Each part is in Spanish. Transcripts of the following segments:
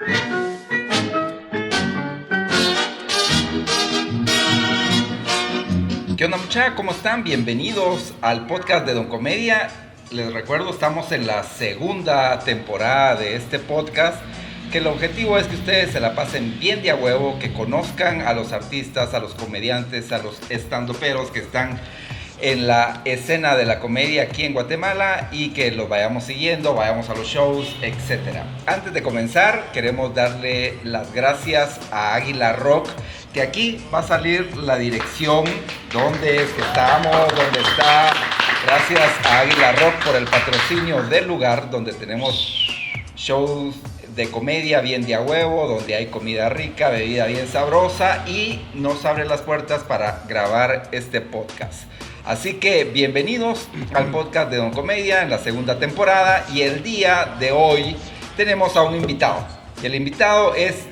¿Qué onda muchachos? ¿Cómo están? Bienvenidos al podcast de Don Comedia. Les recuerdo, estamos en la segunda temporada de este podcast, que el objetivo es que ustedes se la pasen bien de a huevo, que conozcan a los artistas, a los comediantes, a los estandoperos que están en la escena de la comedia aquí en Guatemala y que los vayamos siguiendo, vayamos a los shows, etc. Antes de comenzar, queremos darle las gracias a Águila Rock, que aquí va a salir la dirección donde es que estamos, donde está. Gracias a Águila Rock por el patrocinio del lugar donde tenemos shows de comedia bien de a huevo, donde hay comida rica, bebida bien sabrosa y nos abre las puertas para grabar este podcast. Así que bienvenidos al podcast de Don Comedia en la segunda temporada y el día de hoy tenemos a un invitado. Y el invitado es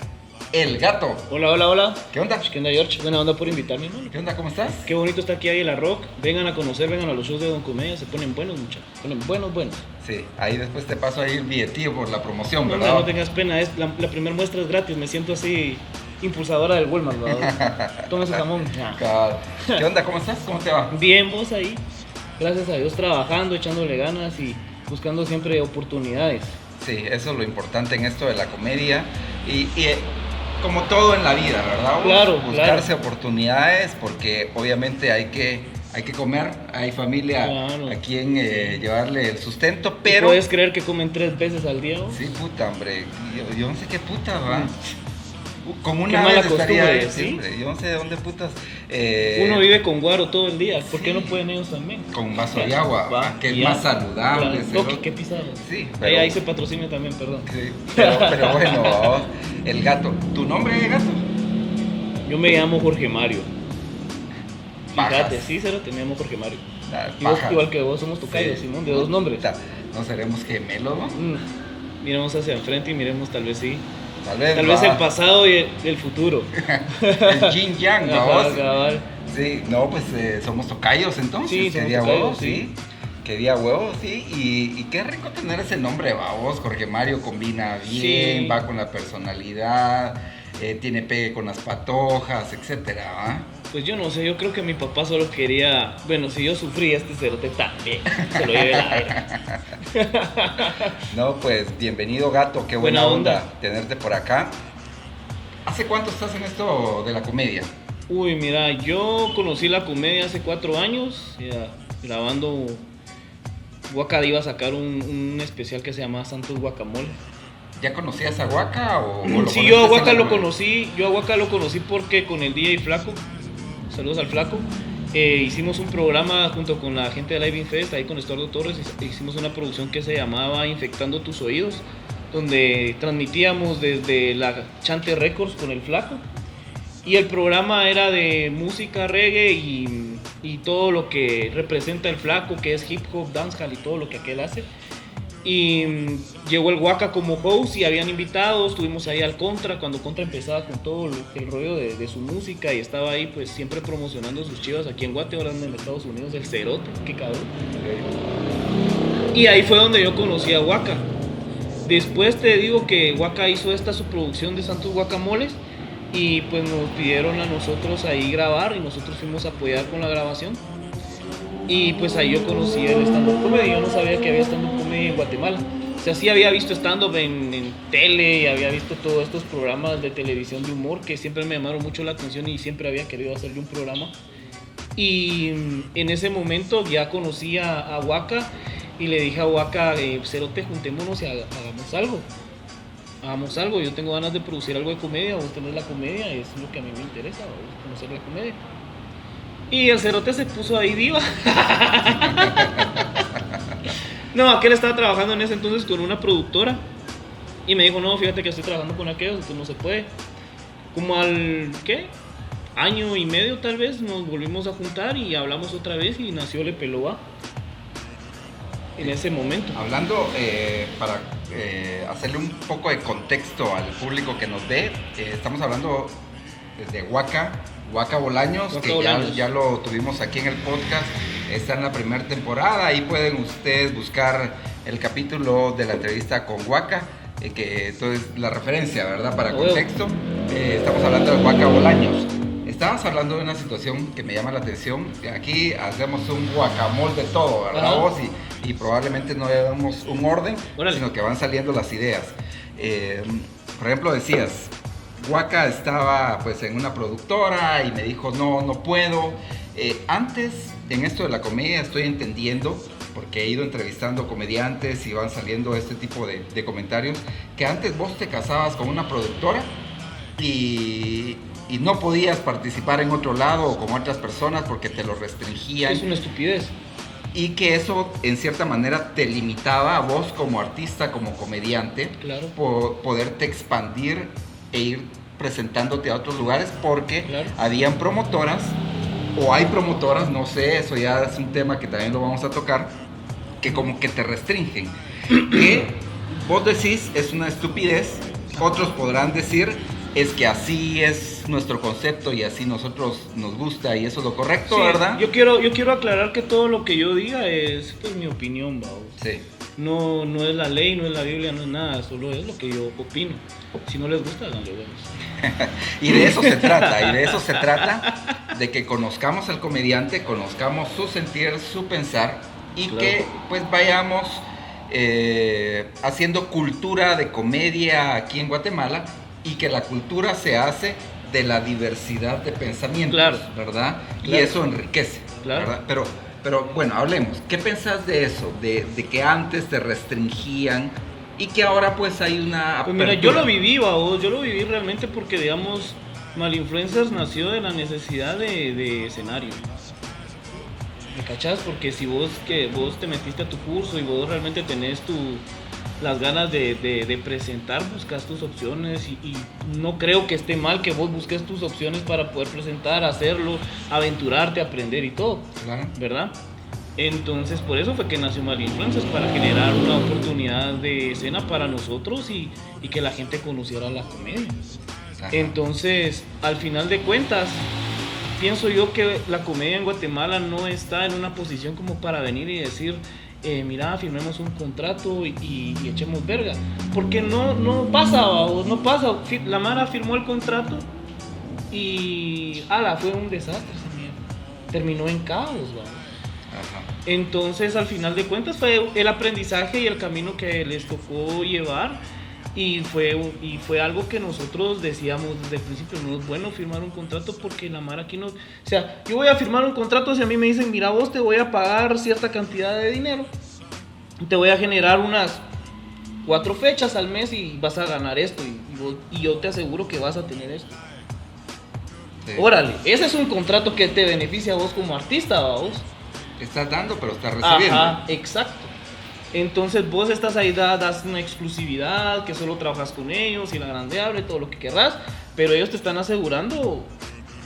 el gato. Hola, hola, hola. ¿Qué onda? ¿Qué onda, George? Buena onda por invitarme, hermano. ¿Qué onda? ¿Cómo estás? Qué bonito está aquí ahí la rock. Vengan a conocer, vengan a los shows de Don Comedia. Se ponen buenos, muchachos. Se ponen buenos, buenos. Sí, ahí después te paso ahí el billetillo por la promoción, No, ¿verdad? no tengas pena. Es, la, la primera muestra es gratis. Me siento así impulsadora del Walmart, ¿verdad? Toma su jamón. ¿Qué onda? ¿Cómo estás? ¿Cómo te va? Bien, vos ahí. Gracias a Dios trabajando, echándole ganas y buscando siempre oportunidades. Sí, eso es lo importante en esto de la comedia. Y, y, eh, como todo en la vida, ¿verdad? Claro, Buscarse oportunidades porque obviamente hay que, hay que comer, hay familia Claro. a quien eh, llevarle el sustento, Pero... ¿Puedes creer que comen tres veces al día? Sí, puta, hombre. Yo, yo no sé qué puta, va. Como una mala costumbre, ¿sí? siempre. Yo no sé de dónde putas. eh, Uno vive con guaro todo el día. ¿Por qué sí. no pueden ellos también? Con un vaso de agua, que es más saludable. Toque, qué pisado. Sí, Ahí, pero, ahí se patrocina también, perdón. sí, pero, pero bueno, el gato. ¿Tu nombre es gato? Yo me llamo Jorge Mario. Fíjate, sí, cero, te llamo Jorge Mario. Ah, Y vos, paja. igual que vos, somos tocayos. Simón, de dos nombres. No seremos gemelos, ¿no? Mm. Miremos hacia enfrente y miremos tal vez sí. Tal vez. Tal vez va. el pasado y el, el futuro. El yin yang, vamos. Sí, no, pues eh, somos tocayos entonces. Sí, somos tocayos, huevo, sí. sí. Qué día huevo, sí. Y, y qué rico tener ese nombre, vamos. Jorge Mario combina bien, Sí. va con la personalidad, eh, tiene pegue con las patojas, etcétera, ¿va? Pues yo no sé, yo creo que mi papá solo quería. Bueno, si yo sufrí, este cerote también. Se lo lleve la aire. No, pues bienvenido gato, qué buena, Buena onda. onda. tenerte por acá. ¿Hace cuánto estás en esto de la comedia? Uy, mira, yo conocí la comedia hace cuatro años, ya, grabando. Waka iba a sacar un, un especial que se llama Santos Guacamole. ¿Ya conocías a Huaca o, o lo Sí, yo a conociste en Waka la lo comedia? conocí, yo a lo conocí porque con el DJ Flaco, saludos al Flaco, eh, hicimos un programa junto con la gente de Live Fest, ahí con Estuardo Torres, hic- hicimos una producción que se llamaba Infectando tus oídos, donde transmitíamos desde la Chante Records con el Flaco. Y el programa era de música reggae y, y todo lo que representa el flaco, que es hip hop, dancehall y todo lo que aquel hace. Y mm, llegó el Waka como host y habían invitados, estuvimos ahí al Contra, cuando Contra empezaba con todo el rollo de, su música y estaba ahí pues siempre promocionando sus chivas aquí en Guate, ahora en Estados Unidos, el Cerote, qué cabrón. Y ahí fue donde yo conocí a Waka. Después te digo que Waka hizo esta su producción de Santos Guacamoles y pues nos pidieron a nosotros ahí grabar y nosotros fuimos a apoyar con la grabación. Y pues ahí yo conocí el stand-up comedy, yo no sabía que había stand-up comedy en Guatemala. O sea, sí había visto stand-up en, en tele y había visto todos estos programas de televisión de humor que siempre me llamaron mucho la atención y siempre había querido hacer yo un programa. Y mm, en ese momento ya conocí a, a Waka y le dije a Waka, eh, Cerote, juntémonos y haga- hagamos algo. Hagamos algo, yo tengo ganas de producir algo de comedia, vos tenés la comedia, es lo que a mí me interesa, conocer la comedia. Y el Cerote se puso ahí viva. no, aquel estaba trabajando en ese entonces con una productora y me dijo, no, fíjate que estoy trabajando con aquellos, entonces no se puede. Como al, ¿qué? Año y medio tal vez nos volvimos a juntar y hablamos otra vez y nació Le Peloa en ese momento. Hablando, eh, para eh, hacerle un poco de contexto al público que nos ve, eh, estamos hablando de Huaca, Huaca Bolaños, Huaca que ya- Bolaños. Ya, lo tuvimos aquí en el podcast, está en la primera temporada, ahí pueden ustedes buscar el capítulo de la entrevista con Huaca. eh, que entonces la referencia, ¿verdad? Para contexto, eh, estamos hablando de Huaca Bolaños. Estabas hablando de una situación que me llama la atención. Aquí hacemos un guacamole de todo, ¿verdad? Vos? Y, y, probablemente no damos un orden, sino que van saliendo las ideas. Eh, por ejemplo, decías, Huaca estaba pues en una productora y me dijo, no, no puedo. antes, en esto de la comedia, estoy entendiendo porque he ido entrevistando comediantes y van saliendo este tipo de, comentarios, que antes vos te casabas con una productora y, no podías participar en otro lado o con otras personas porque te lo restringían. Es una estupidez. Y que eso en cierta manera te limitaba a vos como artista, como comediante, claro. por poderte expandir e ir presentándote a otros lugares porque habían promotoras o hay promotoras, no sé, eso ya es un tema que también lo vamos a tocar, que como que te restringen. Que vos decís es una estupidez, otros podrán decir es que así es nuestro concepto y así nosotros nos gusta y eso es lo correcto, ¿verdad? Yo quiero, yo quiero aclarar que todo lo que yo diga es pues, mi opinión, ¿va? Sí. No, no es la ley, no es la Biblia, no es nada, solo es lo que yo opino. Si no les gusta, háganlo y de eso se trata, y de eso se trata, de que conozcamos al comediante, conozcamos su sentir, su pensar y que pues vayamos eh, haciendo cultura de comedia aquí en Guatemala y que la cultura se hace de la diversidad de pensamientos, ¿verdad? Y eso enriquece, ¿verdad? Pero, pero bueno, hablemos. ¿Qué pensás de eso? De, que antes te restringían y que ahora pues hay una... Pues mira, yo lo viví, vos, yo lo viví realmente porque, digamos, Malinfluencers nació de la necesidad de, de escenario. ¿Me cachás? Porque si vos que vos te metiste a tu curso y vos realmente tenés tu, las ganas de, presentar, buscas tus opciones y, no creo que esté mal que vos busques tus opciones para poder presentar, hacerlo, aventurarte, aprender y todo, ¿verdad? Entonces por eso fue que nació Mal Influencers, para generar una oportunidad de escena para nosotros y, que la gente conociera la comedia. Entonces, al final de cuentas, pienso yo que la comedia en Guatemala no está en una posición como para venir y decir, eh, mira, firmemos un contrato y, echemos verga. Porque no, no pasa, no pasa. La Mara firmó el contrato y, ala, fue un desastre. Terminó en caos, Entonces, al final de cuentas, fue el aprendizaje y el camino que les tocó llevar y fue, y fue algo que nosotros decíamos desde el principio, no es bueno firmar un contrato porque la mar aquí no... O sea, yo voy a firmar un contrato si a mí me dicen, mira vos te voy a pagar cierta cantidad de dinero, te voy a generar unas cuatro fechas al mes y vas a ganar esto y, yo te aseguro que vas a tener esto. Órale, ese es un contrato que te beneficia a vos como artista, vos. Estás dando, pero estás recibiendo. Ajá, exacto. Entonces vos estás ahí, das una exclusividad, que solo trabajas con ellos y la grande abre, todo lo que querrás, pero ellos te están asegurando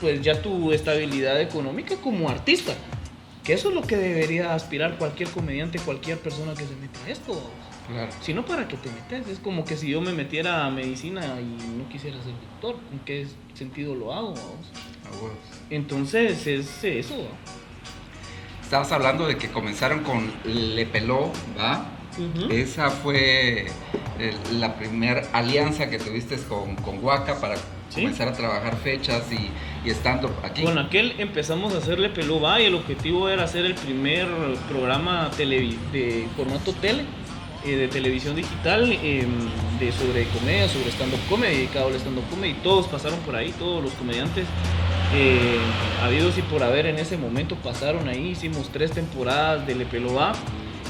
pues ya tu estabilidad económica como artista. Que eso es lo que debería aspirar cualquier comediante, cualquier persona que se meta a esto. Claro. Si no, ¿para qué te metes? Es como que si yo me metiera a medicina y no quisiera ser doctor, ¿en qué sentido lo hago? Entonces es eso estabas hablando de que comenzaron con Le Peló, ¿va? Esa fue la primera alianza que tuviste con, con Huaca para comenzar a trabajar fechas y, estando aquí. Con aquel empezamos a hacerle peló va y el objetivo era hacer el primer programa de formato tele, eh, de televisión digital, em, de sobre comedia, sobre stand-up comedy, dedicado al stand-up comedy. Todos pasaron por ahí, todos los comediantes eh, habidos y por haber en ese momento pasaron ahí. Hicimos tres temporadas de Lepeloa.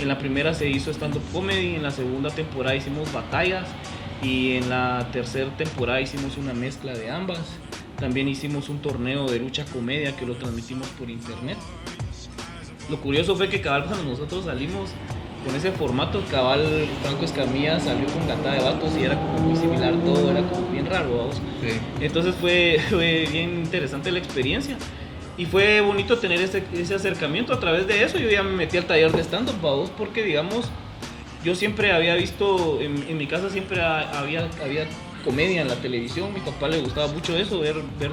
En la primera se hizo stand-up comedy, en la segunda temporada hicimos batallas y en la tercera temporada hicimos una mezcla de ambas. También hicimos un torneo de lucha comedia que lo transmitimos por internet. Lo curioso fue que cabal cuando nosotros salimos con ese formato, cabal Franco Escamilla salió con gata de vatos y era como muy similar todo, era como bien raro, vamos. Entonces fue, bien interesante la experiencia. Y fue bonito tener ese, ese, acercamiento a través de eso. Yo ya me metí al taller de stand-up, vamos, porque digamos, yo siempre había visto, en, en mi casa siempre había, había comedia en la televisión. Mi papá le gustaba mucho eso, ver, ver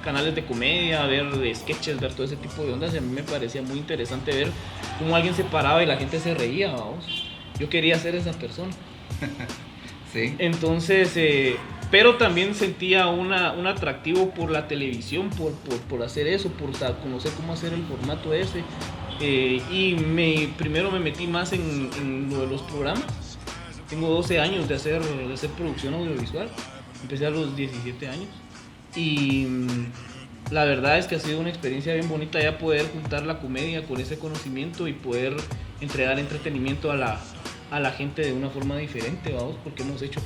canales de comedia, ver sketches, ver todo ese tipo de ondas. Y a mí me parecía muy interesante ver cómo alguien se paraba y la gente se reía, vamos. Yo quería ser esa persona. Sí. Entonces, eh, pero también sentía una, un atractivo por la televisión, por, por, por hacer eso, por conocer cómo hacer el formato ese. Eh, y me, primero me metí más en, en lo de los programas. Tengo 12 años de hacer, de hacer producción audiovisual. Empecé a los 17 años. Y mm, la verdad es que ha sido una experiencia bien bonita ya poder juntar la comedia con ese conocimiento y poder entregar entretenimiento a la, a la gente de una forma diferente, vamos, porque hemos hecho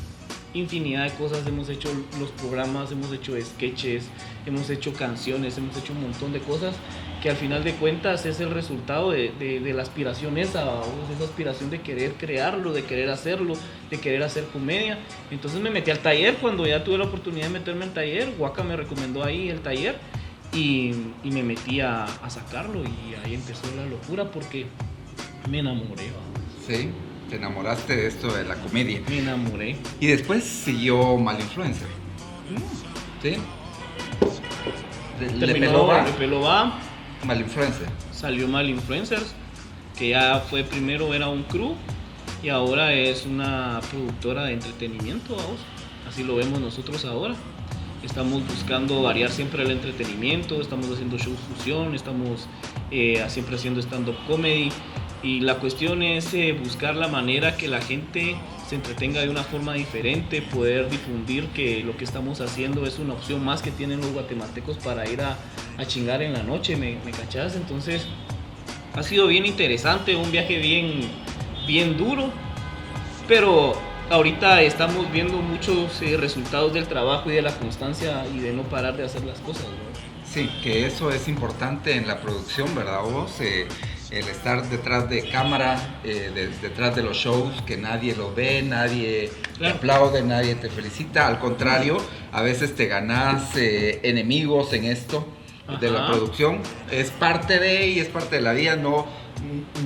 infinidad de cosas, hemos hecho los programas, hemos hecho sketches, hemos hecho canciones, hemos hecho un montón de cosas que al final de cuentas es el resultado de, de- de la aspiración esa, vamos, esa aspiración de querer crearlo, de querer hacerlo, de querer hacer comedia. Entonces me metí al taller cuando ya tuve la oportunidad de meterme al taller, Waka me recomendó ahí el taller y, me metí a, a sacarlo y ahí empezó la locura porque me enamoré, Sí. Te enamoraste de esto de la comedia. me enamoré. Y después siguió Mal Influencer. ¿Sí? Le- peló va. Le peló va, Mal Influencer. salió Mal Influencers, que ya fue primero era un crew y ahora es una productora de entretenimiento, vamos. Así lo vemos nosotros ahora. Estamos buscando variar siempre el entretenimiento, estamos haciendo shows fusión, estamos eh, siempre haciendo stand-up comedy. Y la cuestión es eh, buscar la manera que la gente se entretenga de una forma diferente, poder difundir que lo que estamos haciendo es una opción más que tienen los guatemaltecos para ir a, a chingar en la noche, ¿me, me cachás? Entonces ha sido bien interesante, un viaje bien, bien duro, pero ahorita estamos viendo muchos eh, resultados del trabajo y de la constancia y de no parar de hacer las cosas. ¿no? Sí, que eso es importante en la producción, ¿verdad vos? Eh, el estar detrás de cámara, eh, de- detrás de los shows, que nadie lo ve, nadie te Claro. aplaude, nadie te felicita. Al contrario, a veces te ganas eh, enemigos en esto de la producción. Es parte de y es parte de la vida, no,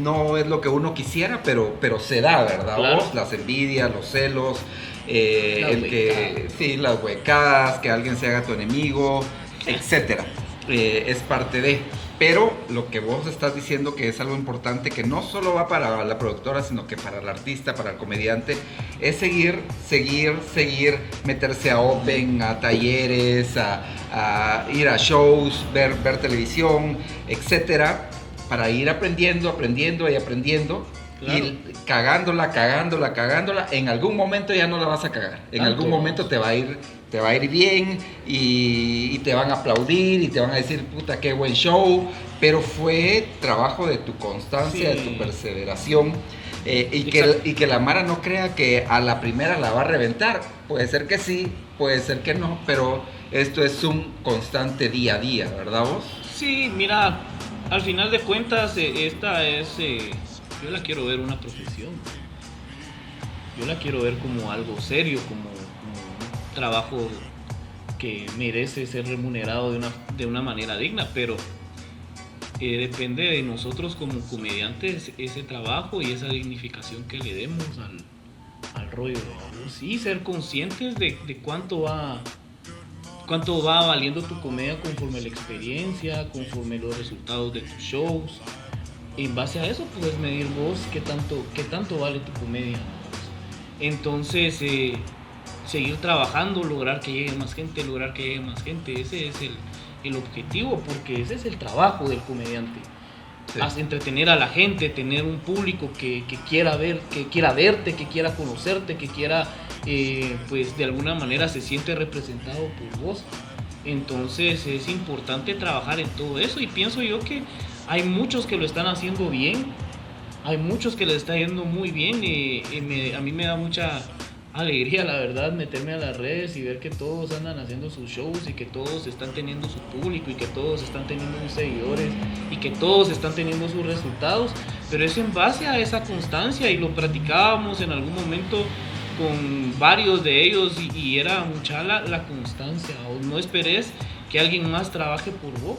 no es lo que uno quisiera, pero, pero se da, ¿verdad Claro. vos? Las envidias, los celos, eh, Las el que, sí, las huecadas, que alguien se haga tu enemigo. Eh, es parte de. Pero lo que vos estás diciendo que es algo importante, que no solo va para la productora, sino que para el artista, para el comediante, es seguir, seguir, seguir, meterse a open, a talleres, a, ir a shows, ver, ver televisión, etcétera, para ir aprendiendo, aprendiendo y aprendiendo. Claro. Y cagándola, cagándola, cagándola, en algún momento ya no la vas a cagar. En Tanto. algún momento te va a ir, te va a ir bien y, y te van a aplaudir y te van a decir, puta, qué buen show. Pero fue trabajo de tu constancia, de tu perseveración. eh, y, que, y que la Mara no crea que a la primera la va a reventar. Puede ser que sí, puede ser que no, pero esto es un constante día a día, ¿verdad vos? Sí, mira, al final de cuentas, eh, esta es. eh, yo la quiero ver una profesión. Yo la quiero ver como algo serio, como, un trabajo que merece ser remunerado de una, de una manera digna, pero eh, depende de nosotros como comediantes ese trabajo y esa dignificación que le demos al, al rollo. ¿no? Sí, ser conscientes de, de cuánto va cuánto va valiendo tu comedia conforme la experiencia, conforme los resultados de tus shows. En base a eso puedes medir vos qué tanto, qué tanto vale tu comedia. Entonces, eh, seguir trabajando, lograr que llegue más gente, lograr que llegue más gente, ese es el, el objetivo, porque ese es el trabajo del comediante. Sí. Entretener a la gente, tener un público que, que quiera ver, que quiera verte, que quiera conocerte, que quiera, eh, pues de alguna manera se siente representado por vos. Entonces es importante trabajar en todo eso y pienso yo que hay muchos que lo están haciendo bien, hay muchos que les está yendo muy bien y, y me- a mí me da mucha alegría, la verdad, meterme a las redes y ver que todos andan haciendo sus shows y que todos están teniendo su público y que todos están teniendo sus seguidores y que todos están teniendo sus resultados, pero es en base a esa constancia y lo practicábamos en algún momento con varios de ellos y, y era mucha la, la constancia, o no esperes que alguien más trabaje por vos.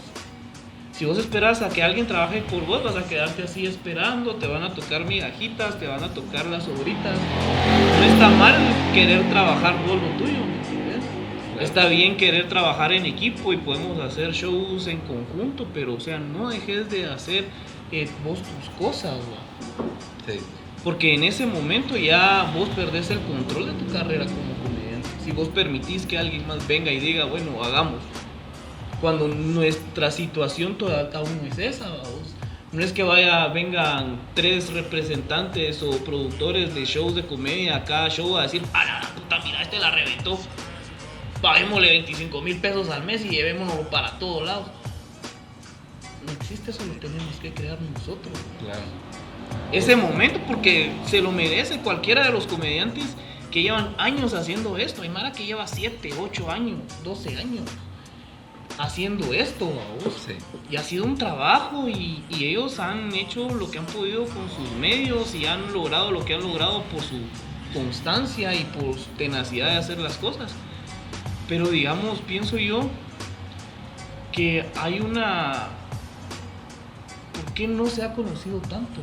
Si vos esperas a que alguien trabaje por vos, vas a quedarte así esperando, te van a tocar migajitas, te van a tocar las obritas. No está mal querer trabajar vos lo tuyo, ¿me entiendes? Claro. Está bien querer trabajar en equipo y podemos hacer shows en conjunto, pero o sea, no dejes de hacer eh, vos tus cosas, ¿va? Sí. Porque en ese momento ya vos perdés el control de tu carrera como comediante. Si vos permitís que alguien más venga y diga, bueno, hagamos. Cuando nuestra situación todavía aún no es esa, vos. No es que vaya, vengan tres representantes o productores de shows de comedia a cada show a decir, a la puta, mira, este la reventó. Paguémosle 25 mil pesos al mes y llevémonos para todos lados. No existe eso, lo tenemos que crear nosotros. Claro. Ese momento, porque se lo merece cualquiera de los comediantes que llevan años haciendo esto. Hay Mara que lleva 7, 8 años, 12 años haciendo esto. Sí. Y ha sido un trabajo y, y ellos han hecho lo que han podido con sus medios y han logrado lo que han logrado por su constancia y por su tenacidad de hacer las cosas. Pero digamos, pienso yo que hay una... ¿Por qué no se ha conocido tanto?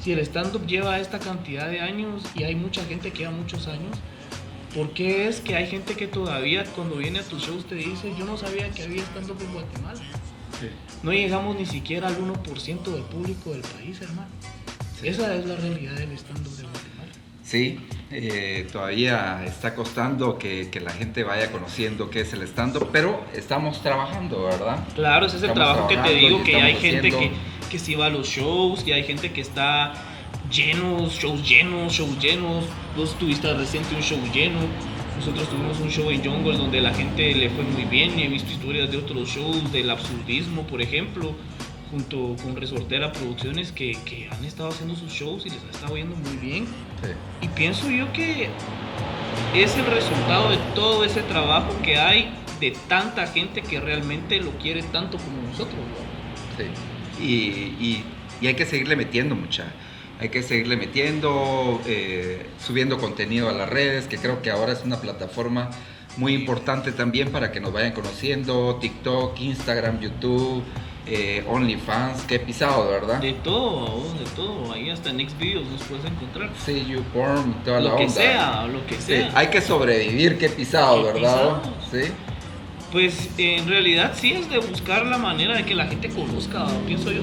Si el stand-up lleva esta cantidad de años y hay mucha gente que lleva muchos años, ¿por qué es que hay gente que todavía cuando viene a tus shows te dice, yo no sabía que había stand-up en Guatemala? Sí. No llegamos ni siquiera al 1% del público del país, hermano. Sí. Esa es la realidad del stand-up de Guatemala. Sí, eh, todavía está costando que, que la gente vaya conociendo qué es el stand-up, pero estamos trabajando, ¿verdad? Claro, ese es el Estamos trabajo que te digo, que hay gente que, que sí va a los shows, que hay gente que está llenos, shows llenos, shows llenos. Vos tuviste reciente un show lleno. Nosotros tuvimos un show en Jungle donde la gente le fue muy bien y he visto historias de otros shows, del absurdismo, por ejemplo, junto con Resortera Producciones que, que han estado haciendo sus shows y les ha estado yendo muy bien. Sí. Y pienso yo que es el resultado de todo ese trabajo que hay de tanta gente que realmente lo quiere tanto como nosotros. ¿no? Sí. Y, y- y hay que seguirle metiendo mucha. Hay que seguirle metiendo, eh, subiendo contenido a las redes, que creo que ahora es una plataforma muy importante también para que nos vayan conociendo. TikTok, Instagram, YouTube, eh, OnlyFans, he pisado, ¿verdad? De todo, de todo. Ahí hasta en Xvideos nos puedes encontrar. Sí, YouPorn, toda la Lo que onda. sea, lo que Sí, sea. hay que sobrevivir, pisado, Qué ¿verdad? pisado. Sí. Pues en realidad sí es de buscar la manera de que la gente conozca, pienso yo.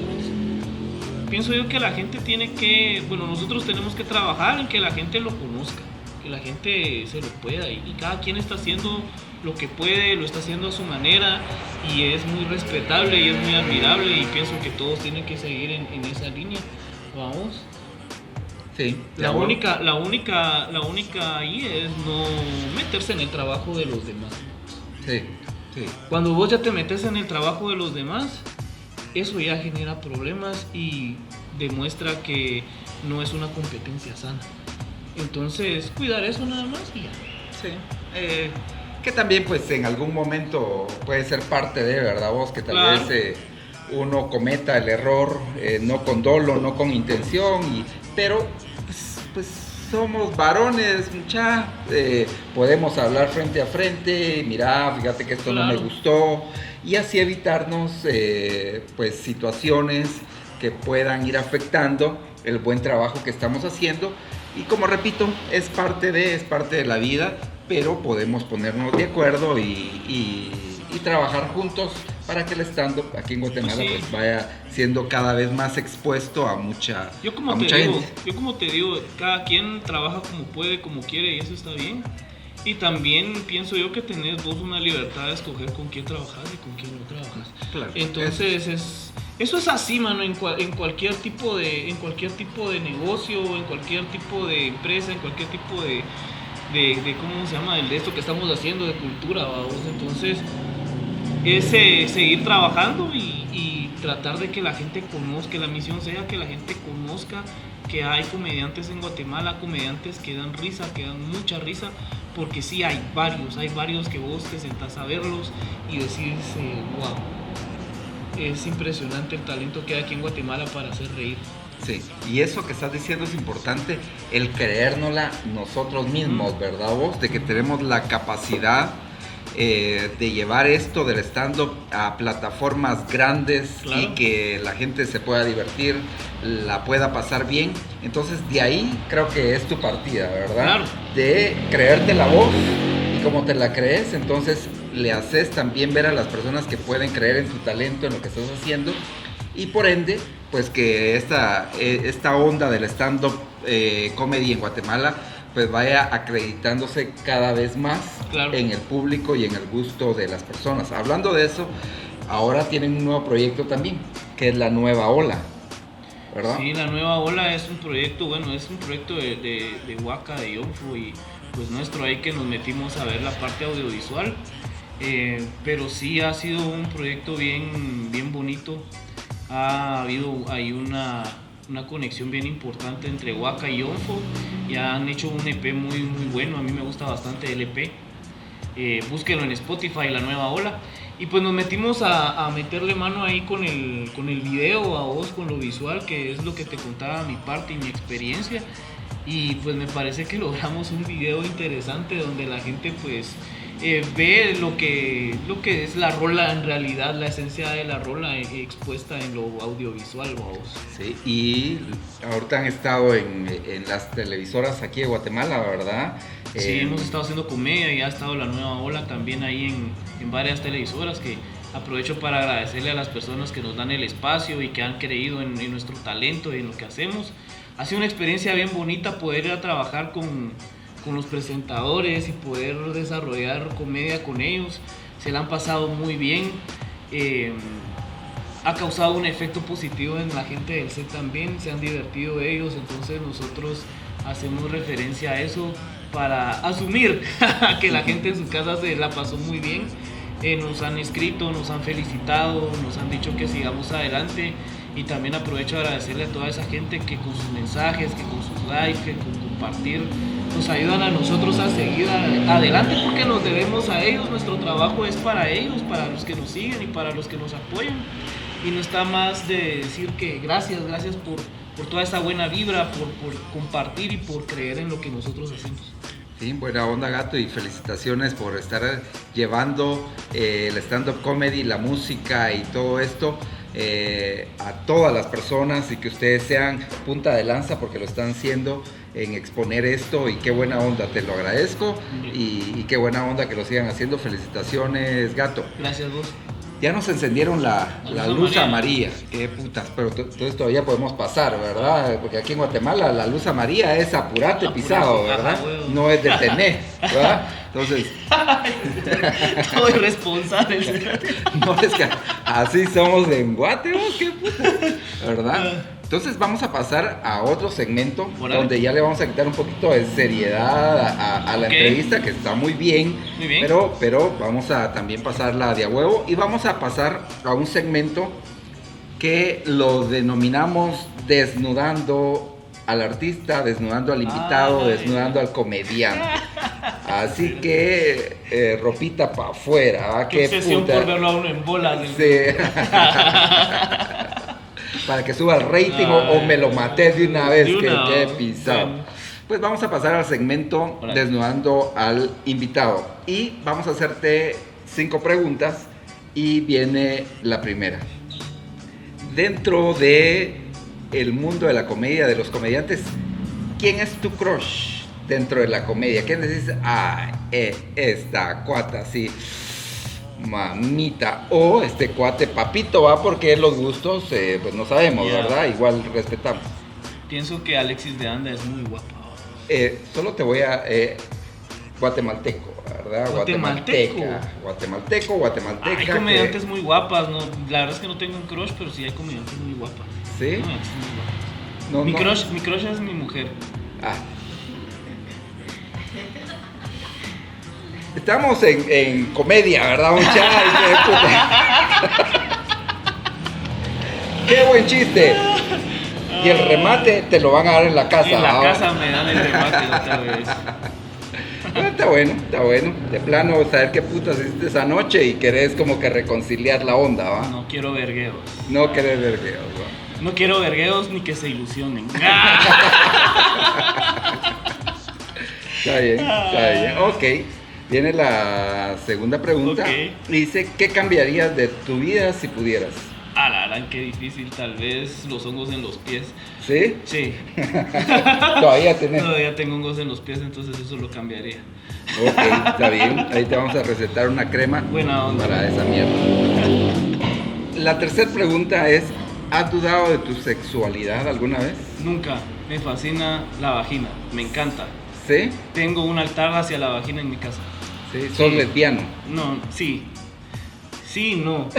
Pienso yo que la gente tiene que, bueno, nosotros tenemos que trabajar en que la gente lo conozca, que la gente se lo pueda y, y cada quien está haciendo lo que puede, lo está haciendo a su manera y es muy respetable y es muy admirable y pienso que todos tienen que seguir en, en esa línea. Vamos. Sí. La única, la única, la única ahí es no meterse en el trabajo de los demás. Sí, sí. Cuando vos ya te metes en el trabajo de los demás, eso ya genera problemas y demuestra que no es una competencia sana. Entonces, cuidar eso nada más y ya. Sí. Eh, que también pues en algún momento puede ser parte de, ¿verdad vos? Que tal Claro. vez eh, uno cometa el error, eh, no con dolo, no con intención, y, pero pues, pues, somos varones, mucha, eh, podemos hablar frente a frente, mira, fíjate que esto no me gustó, y así evitarnos eh, pues situaciones que puedan ir afectando el buen trabajo que estamos haciendo. Y como repito, es parte de, es parte de la vida, pero podemos ponernos de acuerdo y, y- y trabajar juntos para que el stand-up aquí en Guatemala Sí. pues vaya siendo cada vez más expuesto a mucha, Yo como a te mucha digo, gente. yo como te digo, cada quien trabaja como puede, como quiere y eso está bien. Y también pienso yo que tenés vos una libertad de escoger con quién trabajar y con quién no trabajas. Claro, Entonces es eso es así, mano, en, cual- en cualquier tipo de en cualquier tipo de negocio, en cualquier tipo de empresa, en cualquier tipo de de, de cómo se llama, de esto que estamos haciendo de cultura, vamos. Entonces es eh, seguir trabajando y, y tratar de que la gente conozca, que la misión sea que la gente conozca que hay comediantes en Guatemala, comediantes que dan risa, que dan mucha risa, porque sí hay varios, hay varios que vos te sentás a verlos y decís, eh, wow, es impresionante el talento que hay aquí en Guatemala para hacer reír. Sí, y eso que estás diciendo es importante, el creérnosla nosotros mismos. ¿verdad vos? De que tenemos la capacidad eh, de llevar esto del stand-up a plataformas grandes Claro. y que la gente se pueda divertir, la pueda pasar bien. Entonces de ahí creo que es tu partida, ¿verdad? Claro. De creerte la voz y como te la crees, entonces le haces también ver a las personas que pueden creer en tu talento, en lo que estás haciendo y por ende, pues que esta, eh, esta onda del stand-up eh, comedy en Guatemala pues vaya acreditándose cada vez más Claro. en el público y en el gusto de las personas. Hablando de eso, ahora tienen un nuevo proyecto también, que es la nueva ola, ¿verdad? Sí, la nueva ola es un proyecto, bueno, es un proyecto de, de, de Waka, de Yonfu y pues nuestro ahí que nos metimos a ver la parte audiovisual. Eh, pero sí ha sido un proyecto bien, bien bonito. Ha habido ahí una, una conexión bien importante entre Waka y Yonfu. Y han hecho un EP muy, muy bueno. A mí me gusta bastante el EP. Eh, búsquenlo en Spotify, la nueva ola. Y pues nos metimos a, a meterle mano ahí con el, con el video, a vos, con lo visual, que es lo que te contaba mi parte y mi experiencia. Y pues me parece que logramos un video interesante donde la gente pues eh, ve lo que, lo que es la rola en realidad, la esencia de la rola eh, expuesta en lo audiovisual, vos. Sí, y ahorita han estado en, en las televisoras aquí de Guatemala, ¿verdad? Sí, Eh, hemos estado haciendo comedia y ha estado la nueva ola también ahí en, en varias televisoras que aprovecho para agradecerle a las personas que nos dan el espacio y que han creído en, en nuestro talento y en lo que hacemos. Ha sido una experiencia bien bonita poder ir a trabajar con, con los presentadores y poder desarrollar comedia con ellos. Se la han pasado muy bien. Eh, ha causado un efecto positivo en la gente del set también, se han divertido ellos, entonces nosotros hacemos referencia a eso para asumir que la gente en su casa se la pasó muy bien. Eh, nos han escrito, nos han felicitado, nos han dicho que sigamos adelante y también aprovecho a agradecerle a toda esa gente que con sus mensajes, que con sus likes, que con compartir nos ayudan a nosotros a seguir adelante porque nos debemos a ellos, nuestro trabajo es para ellos, para los que nos siguen y para los que nos apoyan. Y no está más de decir que gracias, gracias por, por toda esa buena vibra, por, por compartir y por creer en lo que nosotros hacemos. Sí, buena onda gato y felicitaciones por estar llevando eh, el stand-up comedy, la música y todo esto eh, a todas las personas y que ustedes sean punta de lanza porque lo están haciendo en exponer esto y qué buena onda, te lo agradezco y, y qué buena onda que lo sigan haciendo. Felicitaciones gato. Gracias vos. Ya nos encendieron la, La la luz luz amarilla. amarilla. Qué putas, pero entonces todavía podemos pasar, ¿verdad? Porque aquí en Guatemala la luz amarilla es apurate pisado, ¿verdad? No es detener, ¿verdad? Entonces, Todo irresponsable. no es que así somos en Guate, vos, qué puta, ¿verdad? Entonces vamos a pasar a otro segmento donde ya le vamos a quitar un poquito de seriedad a, a la entrevista que está muy bien, Muy bien. Pero, pero vamos a también pasarla de a huevo y vamos a pasar a un segmento que lo denominamos desnudando al artista, desnudando al invitado, Ay. desnudando al comediante. Así que eh, ropita para afuera, ¿va? Qué Qué obsesión puta. por verlo a uno en bolas. Sí. Para que suba el rating o, o me lo maté de una vez, De que pisado. Pues vamos a pasar al segmento desnudando al invitado. Y vamos a hacerte cinco preguntas y viene la primera. Dentro de el mundo de la comedia, de los comediantes, ¿quién es tu crush dentro de la comedia? ¿Quién decís, ah, eh, esta cuata así, mamita? O este cuate papito, va, porque los gustos, eh, pues no sabemos. ¿verdad? Igual respetamos. Pienso que Alexis de Anda es muy guapa. Eh, solo te voy a. eh, guatemalteco, ¿verdad? Guatemalteco. Guatemalteco, guatemalteca. Hay que- comediantes muy guapas, no, la verdad es que no tengo un crush, pero sí hay comediantes muy guapas. ¿Sí? No, mi, no. Crush, mi crush es mi mujer. Ah. Estamos en, en comedia, ¿verdad, muchachos? ¡Qué buen chiste! Y el remate te lo van a dar en la casa. en la ¿ah? casa me dan el remate otra vez. Ah, está bueno, está bueno. De plano, saber qué putas hiciste esa noche y querés como que reconciliar la onda, ¿va? No quiero vergueos. No querés ver videos, ¿va? No quiero vergueos ni que se ilusionen. Está bien, está bien. Ok. Viene la segunda pregunta. Ok. Dice, ¿qué cambiarías de tu vida si pudieras? Ah, la verdad, qué difícil. Tal vez los hongos en los pies. ¿Sí? Sí. Todavía tenés. Todavía tengo hongos en los pies, entonces eso lo cambiaría. Ok, está bien. Ahí te vamos a recetar una crema Buena onda. para esa mierda. La tercera pregunta es, ¿Has dudado de tu sexualidad alguna vez? Nunca. Me fascina la vagina. Me encanta. ¿Sí? Tengo un altar hacia la vagina en mi casa. Sí, sos Sí. lesbiano. No, sí. Sí, no.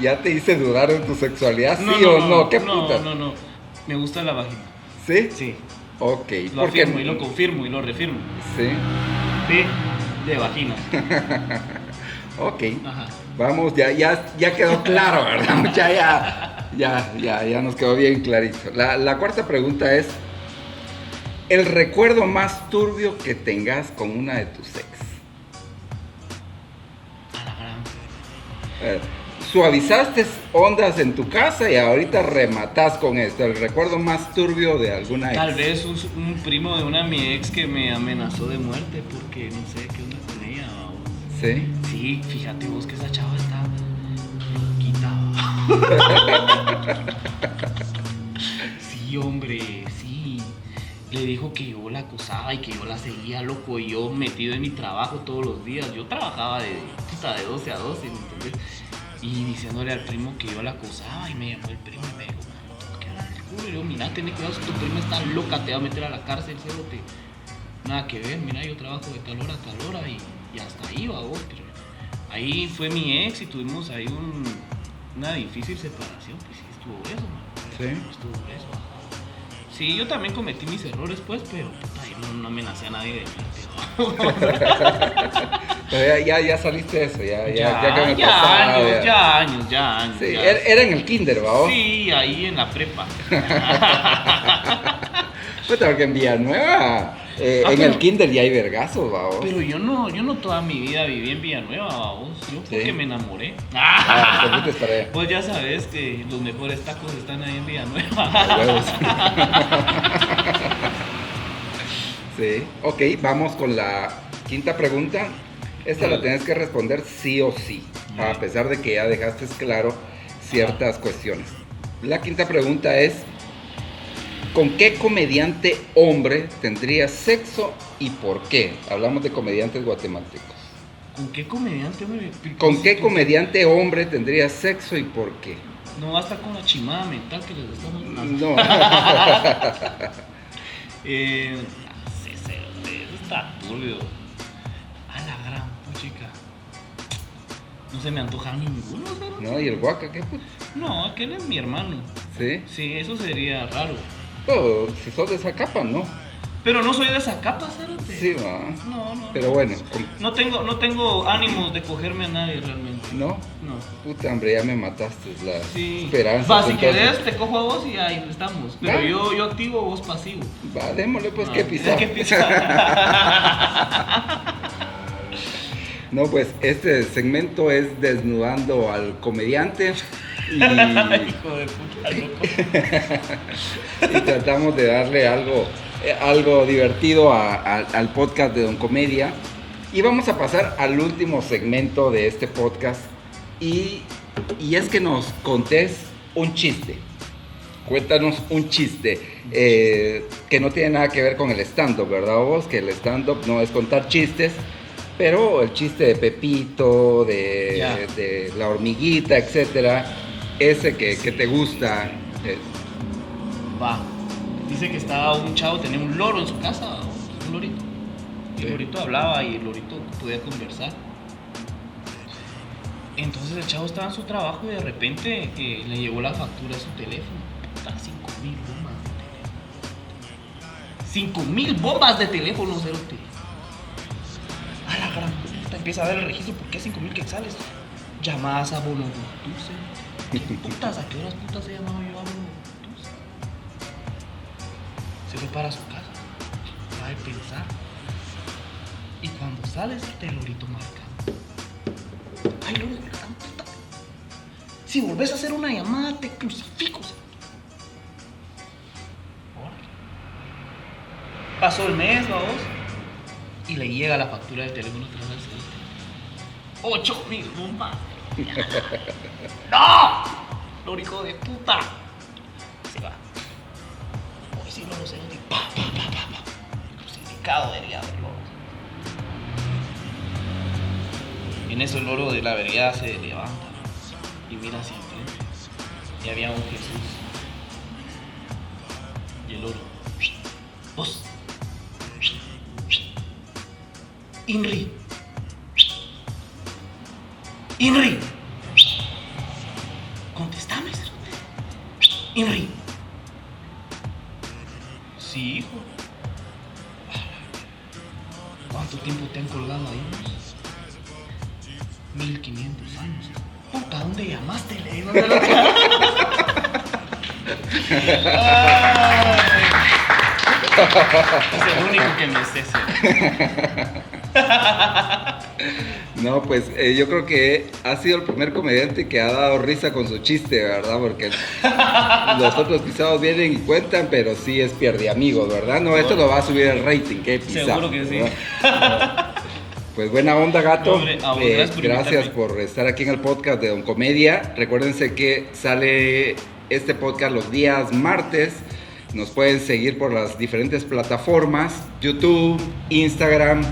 ¿Ya te hice dudar de tu sexualidad? No, ¿Sí o no? ¿Qué no, puta? No, no, Me gusta la vagina. ¿Sí? Sí. Ok. Lo ¿por qué afirmo y no? lo confirmo y lo refirmo. Sí. Sí, de vagina. Ok. Ajá. Vamos, ya, ya, ya quedó claro, ¿verdad? Mucha, ya, ya, ya, ya nos quedó bien clarito. La, la cuarta pregunta es, ¿el recuerdo más turbio que tengas con una de tus ex? Eh, suavizaste ondas en tu casa y ahorita rematás con esto, el recuerdo más turbio de alguna ex. Tal vez un, un primo de una de mi ex que me amenazó de muerte porque no sé qué onda con ella. o- ¿Sí? Sí, fíjate vos que esa chava está loquita. sí, hombre, sí. Le dijo que yo la acusaba y que yo la seguía, loco, y yo metido en mi trabajo todos los días. Yo trabajaba de, puta, de 12 a 12, ¿me entendés? Y diciéndole al primo que yo la acusaba y me llamó el primo y me dijo, "Mano, tengo que hablar del culo. Y yo, mira, ten cuidado, si tu prima está loca, te va a meter a la cárcel, cerote. Nada que ver, mira, yo trabajo de tal hora a tal hora y, y hasta ahí va vos. Pero ahí fue mi ex y tuvimos ahí un- una difícil separación. Pues sí, estuvo eso, man. Sí. Estuvo eso. Sí, yo también cometí mis errores, pues, pero puta, yo no, no amenacé a nadie de ya, ya, ya saliste de eso, ya, ya, ya, ya pasado, años, ya. ya años, ya años. Sí, ya. era, era en el kinder, ¿va? Sí, ahí en la prepa. Puta, porque en Villanueva, eh, Ah, en pero- el kinder ya hay vergazos, ¿va? Pero yo no, yo no toda mi vida viví en Villanueva, vamos. Yo porque Sí. me enamoré. Ah, para allá. Pues ya sabes que los mejores tacos están ahí en Villanueva. Sí, ok, vamos con la quinta pregunta. Esta la tenés que responder sí o sí, a pesar de que ya dejaste claro ciertas cuestiones. La quinta pregunta es, ¿con qué comediante hombre tendrías sexo y por qué? Hablamos de comediantes guatemaltecos. ¿Con qué comediante me ¿Con qué comediante hombre tendrías sexo y por qué? No basta con la chimada mental que les estamos No. Eh, no sé, eso está turbio. A la gran puchica. No se me antoja ninguno, cerote. No, y el guaca, ¿qué puta? No, aquel es mi hermano. Sí. Sí, eso sería raro. Pero si sos de esa capa, no. Pero no soy de esa capa, cerote. Sí, va. No, no. Pero bueno, No tengo, no tengo ánimos de cogerme a nadie realmente. no. No. Puta, hombre, ya me mataste la Sí. esperanza. Va, si querés, te cojo a vos y ahí estamos. Pero Va. yo, yo activo, vos pasivo. Va, démosle pues Ah, que pisar. ¿qué pisar? No, pues este segmento es desnudando al comediante y, Hijo de puta, loco. y tratamos de darle algo, eh, algo divertido a- a- al podcast de Don Comedia. Y vamos a pasar al último segmento de este podcast y, y es que nos contés un chiste. Cuéntanos un chiste eh, que no tiene nada que ver con el stand-up, ¿verdad vos? Que el stand-up no es contar chistes, pero el chiste de Pepito, de, de la hormiguita, etcétera, ese que, que te gusta. eh, Va. Dice que estaba un chavo, tenía un loro en su casa, un lorito. Y el lorito hablaba y el lorito podía conversar. Entonces el chavo estaba en su trabajo y de repente eh, le llegó la factura de su teléfono. Puta, 5 mil bombas de teléfono. 5 mil bombas de teléfono, cerote. A la gran puta, empieza a ver el registro. ¿Por qué 5 mil quetzales? Llamadas a Bono ¿Qué putas? ¿A qué horas putas se llamaba yo a Bono Se fue para su casa. Va a pensar. Y cuando sales, el lorito marca. Ay, loro de gran puta. Si volvés a hacer una llamada, te crucifico. Pasó el mes, vamos. Y le llega la factura del teléfono vez. cerote. Ocho mil bombas. ¡No! Lorico de puta. Se va. Hoy sí no lo sé. Pa, pa, pa, pa, pa. Crucificado del diablo. En eso el loro de la vereda se levanta y mira hacia enfrente. Y había un Jesús. Y el loro. Vos. Inri. Inri. Contestame, Inri. Sí, hijo. ¿Cuánto tiempo te han colgado ahí? 1500 años. Puta, ¿dónde llamaste? Le digo, "No, no, no". Ay. Es el único que me sé. No, pues eh, yo creo que ha sido el primer comediante que ha dado risa con su chiste, ¿verdad? Porque los otros pisados vienen y cuentan, pero sí es pierde amigos, ¿verdad? No, esto lo va a subir el rating, qué pisado. Seguro que sí. ¿verdad? Pues buena onda, gato. Hombre, vos, Eh, gracias por gracias por estar aquí en el podcast de Don Comedia. Recuérdense que sale este podcast los días martes. Nos pueden seguir por las diferentes plataformas, YouTube, Instagram,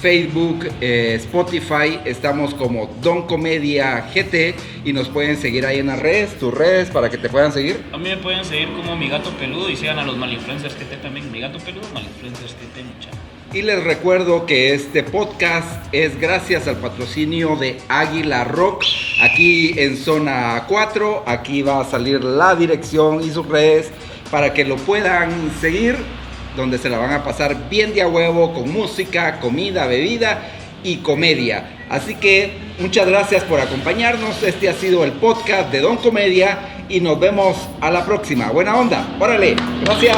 Facebook, eh, Spotify. Estamos como Don Comedia GT y nos pueden seguir ahí en las redes, tus redes, para que te puedan seguir. A mí me pueden seguir como mi gato peludo y sigan a los malinfluencers que te también. Mi gato peludo, malinfluencers que te mucha. Y les recuerdo que este podcast es gracias al patrocinio de Águila Rock, aquí en zona 4. Aquí va a salir la dirección y sus redes para que lo puedan seguir, donde se la van a pasar bien de a huevo con música, comida, bebida y comedia. Así que muchas gracias por acompañarnos. Este ha sido el podcast de Don Comedia y nos vemos a la próxima. Buena onda. Órale. Gracias.